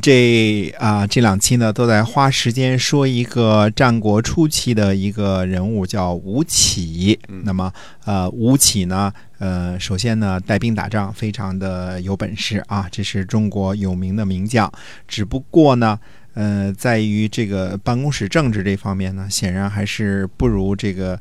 这啊，这两期呢都在花时间说一个战国初期的一个人物，叫吴起。那么，呃，吴起呢，呃，首先呢带兵打仗非常的有本事啊，这是中国有名的名将。只不过呢，呃，在于这个办公室政治这方面呢，显然还是不如这个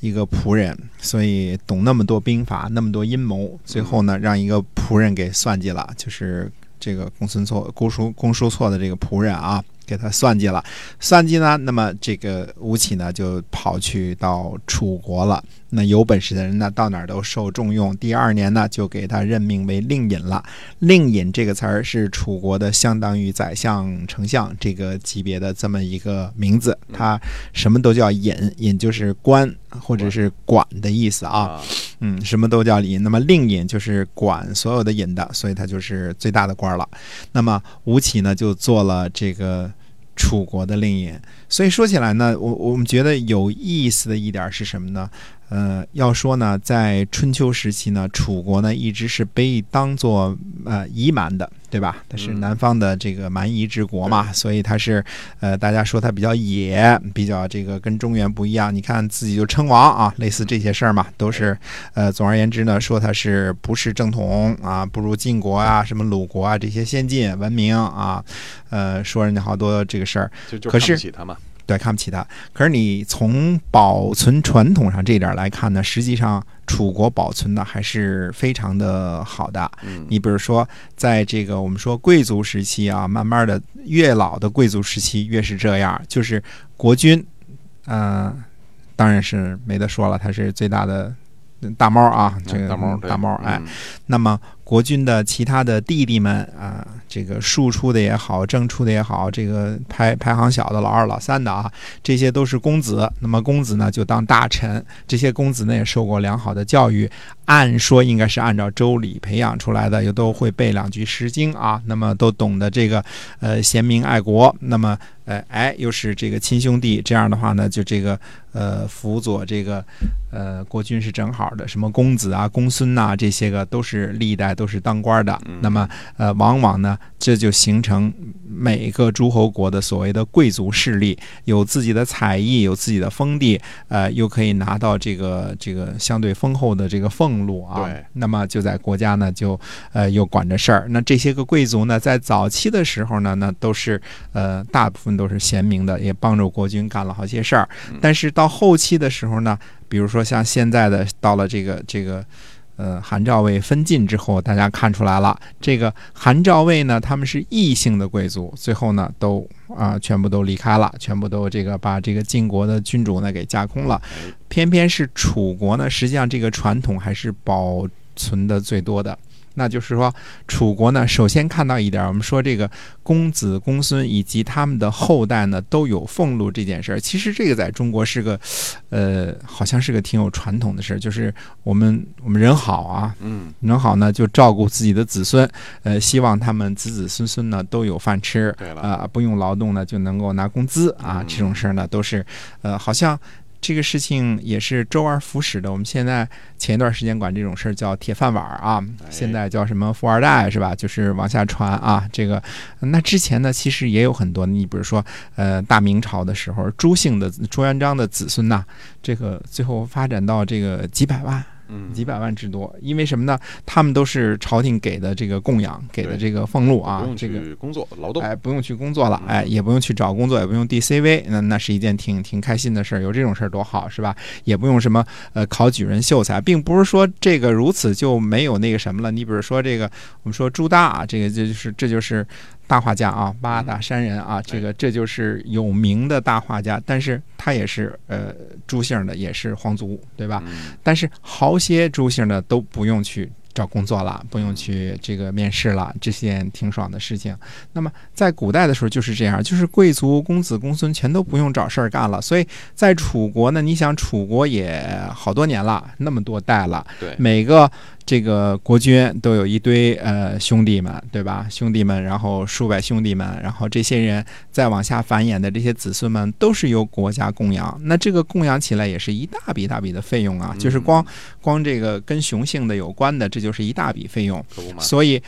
一个仆人，所以懂那么多兵法，那么多阴谋，最后呢让一个仆人给算计了，就是。这个公孙错、公叔、公叔错的这个仆人啊。给他算计了，算计呢，那么这个吴起呢就跑去到楚国了。那有本事的人呢，到哪儿都受重用。第二年呢，就给他任命为令尹了。令尹这个词儿是楚国的，相当于宰相、丞相这个级别的这么一个名字。他什么都叫尹，尹就是官或者是管的意思啊。嗯，什么都叫尹。那么令尹就是管所有的尹的，所以他就是最大的官了。那么吴起呢，就做了这个。楚国的令尹，所以说起来呢，我我们觉得有意思的一点是什么呢？呃，要说呢，在春秋时期呢，楚国呢一直是被当做呃夷蛮的，对吧？它是南方的这个蛮夷之国嘛，所以它是呃，大家说它比较野，比较这个跟中原不一样。你看自己就称王啊，类似这些事儿嘛，都是呃，总而言之呢，说它是不是正统啊，不如晋国啊、什么鲁国啊这些先进文明啊，呃，说人家好多这个事儿，可是。对，看不起他。可是你从保存传统上这一点来看呢，实际上楚国保存的还是非常的好的。你比如说，在这个我们说贵族时期啊，慢慢的越老的贵族时期越是这样，就是国君，嗯，当然是没得说了，他是最大的大猫啊，这个大猫大猫哎，那么。国君的其他的弟弟们啊，这个庶出的也好，正出的也好，这个排排行小的老二、老三的啊，这些都是公子。那么公子呢，就当大臣。这些公子呢，也受过良好的教育，按说应该是按照周礼培养出来的，又都会背两句诗经啊。那么都懂得这个呃贤明爱国。那么呃哎，又是这个亲兄弟，这样的话呢，就这个呃辅佐这个呃国君是正好的。什么公子啊、公孙呐，这些个都是历代。都是当官的，那么呃，往往呢，这就形成每个诸侯国的所谓的贵族势力，有自己的采邑，有自己的封地，呃，又可以拿到这个这个相对丰厚的这个俸禄啊。对，那么就在国家呢，就呃又管着事儿。那这些个贵族呢，在早期的时候呢，那都是呃大部分都是贤明的，也帮助国君干了好些事儿。但是到后期的时候呢，比如说像现在的到了这个这个。呃，韩赵魏分晋之后，大家看出来了，这个韩赵魏呢，他们是异姓的贵族，最后呢，都啊，全部都离开了，全部都这个把这个晋国的君主呢给架空了，偏偏是楚国呢，实际上这个传统还是保存的最多的。那就是说，楚国呢，首先看到一点，我们说这个公子公孙以及他们的后代呢都有俸禄这件事儿，其实这个在中国是个，呃，好像是个挺有传统的事儿，就是我们我们人好啊，嗯，人好呢就照顾自己的子孙，呃，希望他们子子孙孙呢都有饭吃，对了，啊，不用劳动呢就能够拿工资啊，这种事儿呢都是，呃，好像。这个事情也是周而复始的。我们现在前一段时间管这种事儿叫“铁饭碗”啊，现在叫什么“富二代”是吧？就是往下传啊。这个那之前呢，其实也有很多。你比如说，呃，大明朝的时候，朱姓的朱元璋的子孙呐，这个最后发展到这个几百万。嗯，几百万之多，因为什么呢？他们都是朝廷给的这个供养，给的这个俸禄啊，这个工作劳动，哎，不用去工作了，哎，也不用去找工作，也不用递 CV，那那是一件挺挺开心的事儿。有这种事儿多好，是吧？也不用什么呃考举人秀才，并不是说这个如此就没有那个什么了。你比如说这个，我们说朱大啊，这个这就是这就是。大画家啊，八大山人啊，这个这就是有名的大画家，但是他也是呃朱姓的，也是皇族，对吧？但是好些朱姓的都不用去。找工作了，不用去这个面试了，这件挺爽的事情。那么在古代的时候就是这样，就是贵族公子公孙全都不用找事儿干了。所以在楚国呢，你想楚国也好多年了，那么多代了，对，每个这个国君都有一堆呃兄弟们，对吧？兄弟们，然后数百兄弟们，然后这些人再往下繁衍的这些子孙们都是由国家供养。那这个供养起来也是一大笔大笔的费用啊，就是光光这个跟雄性的有关的这。就是一大笔费用，所以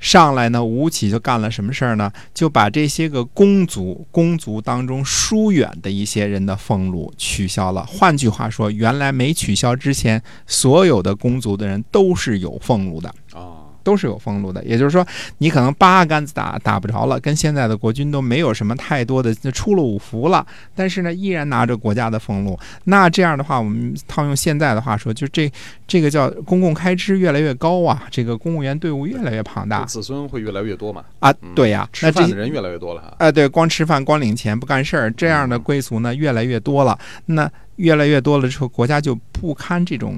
上来呢，吴起就干了什么事儿呢？就把这些个公族、公族当中疏远的一些人的俸禄取消了。换句话说，原来没取消之前，所有的公族的人都是有俸禄的啊。都是有俸禄的，也就是说，你可能八竿子打打不着了，跟现在的国军都没有什么太多的出了五福了，但是呢，依然拿着国家的俸禄。那这样的话，我们套用现在的话说，就这这个叫公共开支越来越高啊，这个公务员队伍越来越庞大，子孙会越来越多嘛？啊，对呀，吃饭的人越来越多了。哎，对，光吃饭光领钱不干事儿，这样的贵族呢越来越多了。那越来越多了之后，国家就不堪这种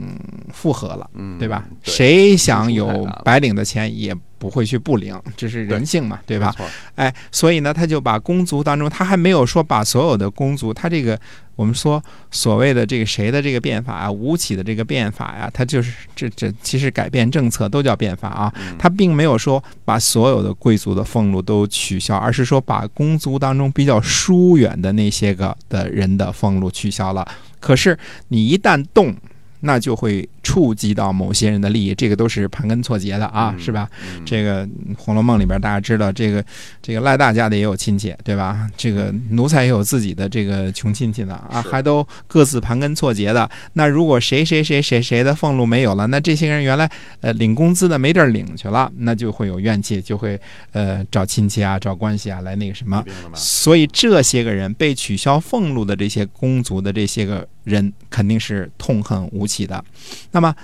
负荷了，对吧？谁想有白领的钱，也不会去不领，这是人性嘛，对吧？哎，所以呢，他就把公族当中，他还没有说把所有的公族，他这个我们说所谓的这个谁的这个变法啊，吴起的这个变法呀，他就是这这其实改变政策都叫变法啊，他并没有说把所有的贵族的俸禄都取消，而是说把公族当中比较疏远的那些个的人的俸禄取消了。可是你一旦动，那就会触及到某些人的利益，这个都是盘根错节的啊，是吧？这个《红楼梦》里边大家知道，这个这个赖大家的也有亲戚，对吧？这个奴才也有自己的这个穷亲戚的啊，还都各自盘根错节的。那如果谁谁谁谁谁的俸禄没有了，那这些人原来呃领工资的没地儿领去了，那就会有怨气，就会呃找亲戚啊、找关系啊来那个什么。所以这些个人被取消俸禄的这些公族的这些个。人肯定是痛恨吴起的，那么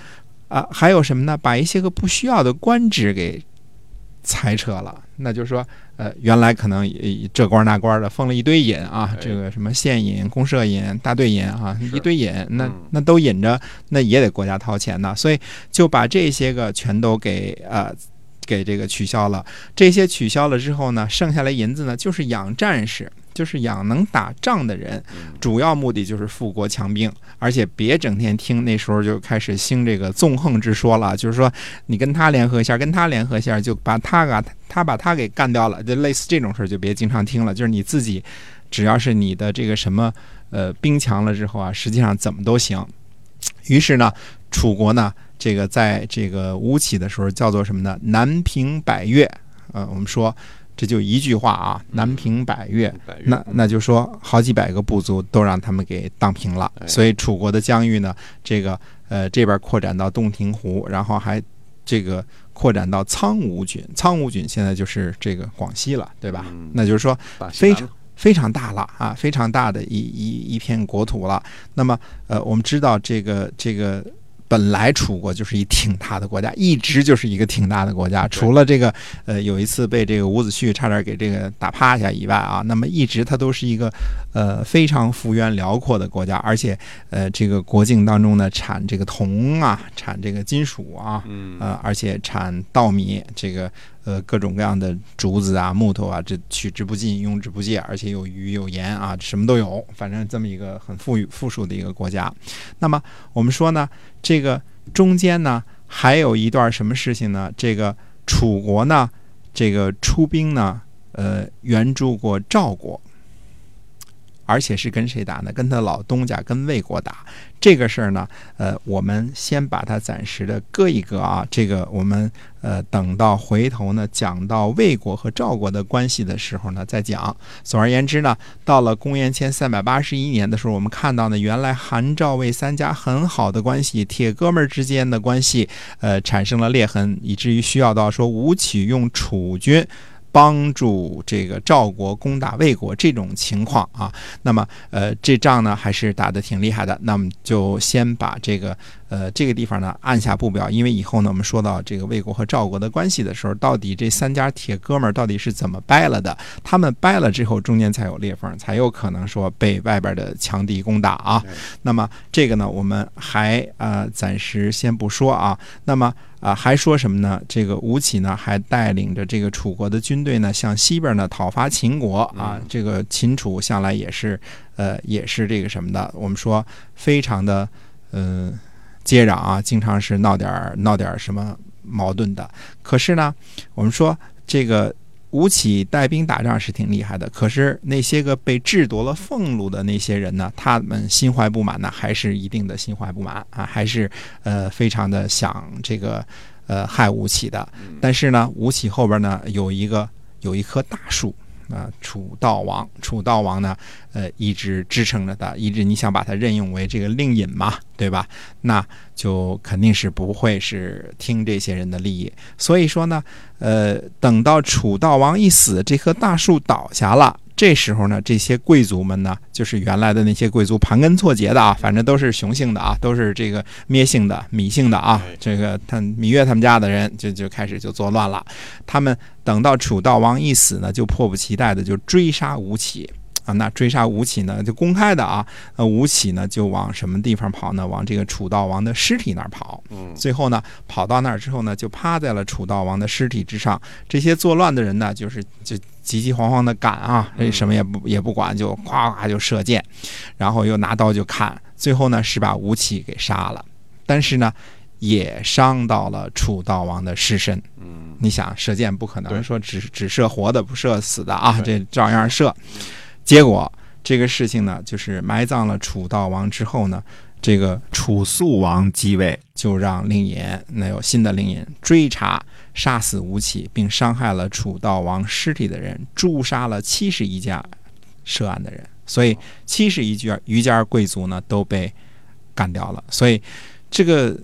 啊，还有什么呢？把一些个不需要的官职给裁撤了。那就是说，呃，原来可能这官那官的封了一堆尹啊，这个什么县尹、公社尹、大队尹啊，一堆尹，那那都引着，那也得国家掏钱呢。所以就把这些个全都给呃给这个取消了。这些取消了之后呢，剩下来银子呢，就是养战士。就是养能打仗的人，主要目的就是富国强兵，而且别整天听那时候就开始兴这个纵横之说了，就是说你跟他联合一下，跟他联合一下，就把他啊他把他给干掉了，就类似这种事儿就别经常听了。就是你自己，只要是你的这个什么呃兵强了之后啊，实际上怎么都行。于是呢，楚国呢这个在这个吴起的时候叫做什么呢？南平百越，呃，我们说。这就一句话啊，南平百越，那那就说好几百个部族都让他们给荡平了。所以楚国的疆域呢，这个呃这边扩展到洞庭湖，然后还这个扩展到苍梧郡，苍梧郡现在就是这个广西了，对吧？那就是说非常非常大了啊，非常大的一一一片国土了。那么呃，我们知道这个这个。本来楚国就是一挺大的国家，一直就是一个挺大的国家。除了这个，呃，有一次被这个伍子胥差点给这个打趴下以外啊，那么一直它都是一个，呃，非常幅员辽阔的国家。而且，呃，这个国境当中呢，产这个铜啊，产这个金属啊，呃，而且产稻米，这个。呃，各种各样的竹子啊、木头啊，这取之不尽、用之不竭，而且有鱼有盐啊，什么都有。反正这么一个很富裕、富庶的一个国家。那么我们说呢，这个中间呢，还有一段什么事情呢？这个楚国呢，这个出兵呢，呃，援助过赵国。而且是跟谁打呢？跟他老东家，跟魏国打。这个事儿呢，呃，我们先把它暂时的搁一搁啊。这个我们呃，等到回头呢，讲到魏国和赵国的关系的时候呢，再讲。总而言之呢，到了公元前三百八十一年的时候，我们看到呢，原来韩赵魏三家很好的关系，铁哥们儿之间的关系，呃，产生了裂痕，以至于需要到说吴起用楚军。帮助这个赵国攻打魏国这种情况啊，那么呃这仗呢还是打的挺厉害的。那么就先把这个呃这个地方呢按下不表，因为以后呢我们说到这个魏国和赵国的关系的时候，到底这三家铁哥们儿到底是怎么掰了的？他们掰了之后，中间才有裂缝，才有可能说被外边的强敌攻打啊。那么这个呢我们还呃暂时先不说啊。那么。啊，还说什么呢？这个吴起呢，还带领着这个楚国的军队呢，向西边呢讨伐秦国啊。这个秦楚向来也是，呃，也是这个什么的。我们说非常的，嗯，接壤啊，经常是闹点闹点什么矛盾的。可是呢，我们说这个。吴起带兵打仗是挺厉害的，可是那些个被制夺了俸禄的那些人呢，他们心怀不满呢，还是一定的心怀不满啊，还是呃非常的想这个呃害吴起的。但是呢，吴起后边呢有一个有一棵大树。啊，楚悼王，楚悼王呢，呃，一直支撑着他，一直你想把他任用为这个令尹嘛，对吧？那就肯定是不会是听这些人的利益。所以说呢，呃，等到楚悼王一死，这棵大树倒下了。这时候呢，这些贵族们呢，就是原来的那些贵族盘根错节的啊，反正都是雄性的啊，都是这个咩姓的、芈姓的啊。这个他芈月他们家的人就就开始就作乱了。他们等到楚悼王一死呢，就迫不及待的就追杀吴起啊。那追杀吴起呢，就公开的啊。那，吴起呢就往什么地方跑呢？往这个楚悼王的尸体那儿跑。嗯。最后呢，跑到那儿之后呢，就趴在了楚悼王的尸体之上。这些作乱的人呢，就是就。急急慌慌的赶啊，这什么也不也不管，就咵咵就射箭，然后又拿刀就砍，最后呢是把吴起给杀了，但是呢也伤到了楚悼王的尸身。嗯，你想射箭不可能说只只射活的不射死的啊，这照样射。结果这个事情呢，就是埋葬了楚悼王之后呢。这个楚肃王继位，就让令尹那有新的令尹追查杀死吴起，并伤害了楚悼王尸体的人，诛杀了七十一家涉案的人，所以七十一家余家贵族呢都被干掉了。所以这个。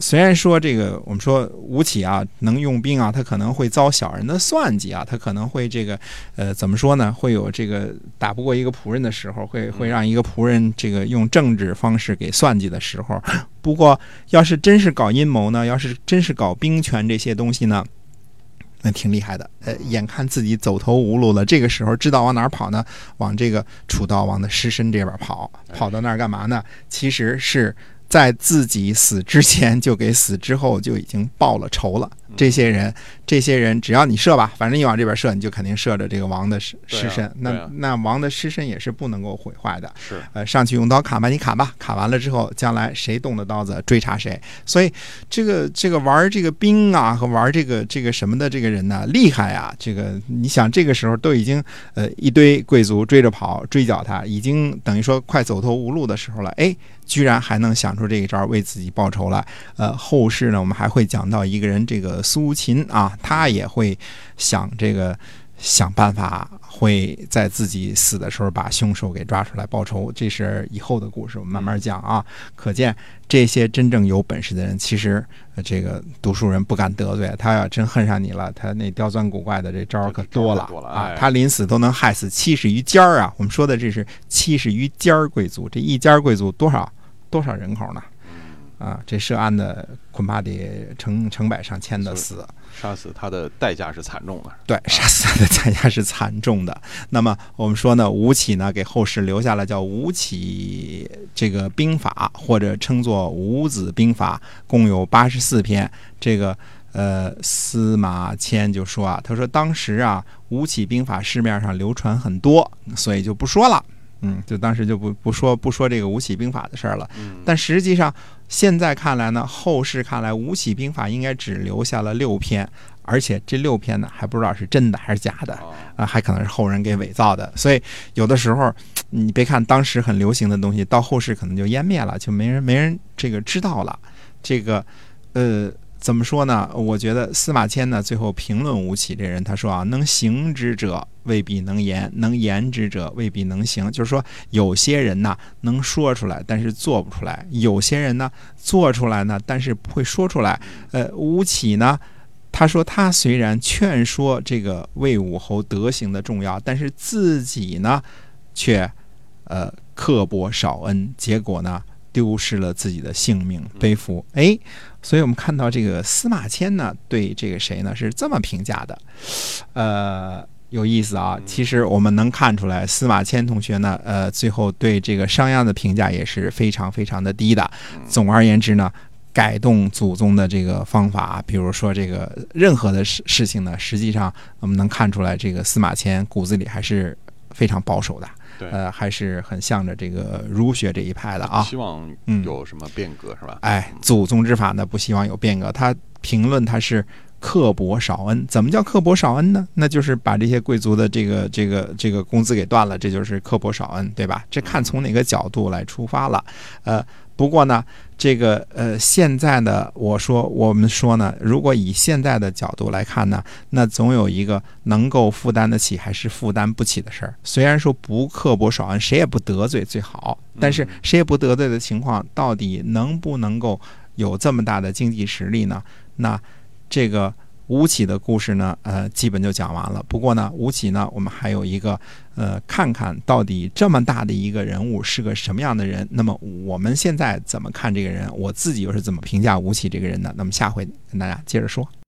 虽然说这个，我们说吴起啊能用兵啊，他可能会遭小人的算计啊，他可能会这个，呃，怎么说呢？会有这个打不过一个仆人的时候，会会让一个仆人这个用政治方式给算计的时候。不过，要是真是搞阴谋呢，要是真是搞兵权这些东西呢，那挺厉害的。呃，眼看自己走投无路了，这个时候知道往哪儿跑呢？往这个楚悼王的尸身这边跑，跑到那儿干嘛呢？其实是。在自己死之前，就给死之后就已经报了仇了。这些人，这些人，只要你射吧，反正你往这边射，你就肯定射着这个王的尸尸身。那那王的尸身也是不能够毁坏的。是，呃，上去用刀砍吧，你砍吧，砍完了之后，将来谁动的刀子，追查谁。所以，这个这个玩这个兵啊，和玩这个这个什么的这个人呢，厉害啊！这个你想，这个时候都已经呃一堆贵族追着跑，追剿他，已经等于说快走投无路的时候了。哎。居然还能想出这一招为自己报仇来，呃，后世呢，我们还会讲到一个人，这个苏秦啊，他也会想这个想办法，会在自己死的时候把凶手给抓出来报仇。这是以后的故事，我们慢慢讲啊。可见这些真正有本事的人，其实这个读书人不敢得罪。他要真恨上你了，他那刁钻古怪的这招可多了啊！他临死都能害死七十余家儿啊！我们说的这是七十余家儿贵族，这一家贵族多少？多少人口呢？啊，这涉案的恐怕得成成百上千的死，杀死他的代价是惨重的。对，杀死他的代价是惨重的。那么我们说呢，吴起呢给后世留下了叫《吴起这个兵法》，或者称作《吴子兵法》，共有八十四篇。这个呃，司马迁就说啊，他说当时啊，《吴起兵法》市面上流传很多，所以就不说了。嗯，就当时就不不说不说这个吴起兵法的事儿了。但实际上现在看来呢，后世看来吴起兵法应该只留下了六篇，而且这六篇呢还不知道是真的还是假的啊，还可能是后人给伪造的。所以有的时候你别看当时很流行的东西，到后世可能就湮灭了，就没人没人这个知道了。这个呃。怎么说呢？我觉得司马迁呢，最后评论吴起这人，他说啊，能行之者未必能言，能言之者未必能行。就是说，有些人呢能说出来，但是做不出来；有些人呢做出来呢，但是不会说出来。呃，吴起呢，他说他虽然劝说这个魏武侯德行的重要，但是自己呢，却呃刻薄少恩，结果呢。丢失了自己的性命，背负哎，所以我们看到这个司马迁呢，对这个谁呢是这么评价的，呃，有意思啊。其实我们能看出来，司马迁同学呢，呃，最后对这个商鞅的评价也是非常非常的低的。总而言之呢，改动祖宗的这个方法，比如说这个任何的事事情呢，实际上我们能看出来，这个司马迁骨子里还是非常保守的。呃，还是很向着这个儒学这一派的啊。希望有什么变革是吧？哎，祖宗之法呢，不希望有变革。他评论他是刻薄少恩，怎么叫刻薄少恩呢？那就是把这些贵族的这个这个这个工资给断了，这就是刻薄少恩，对吧？这看从哪个角度来出发了。呃，不过呢，这个呃，现在的我说我们说呢，如果以现在的角度来看呢，那总有一个能够负担得起还是负担不起的事儿。虽然说不刻薄少恩，谁也不得罪最好，但是谁也不得罪的情况，到底能不能够有这么大的经济实力呢？那这个。吴起的故事呢，呃，基本就讲完了。不过呢，吴起呢，我们还有一个，呃，看看到底这么大的一个人物是个什么样的人。那么我们现在怎么看这个人？我自己又是怎么评价吴起这个人的？那么下回跟大家接着说。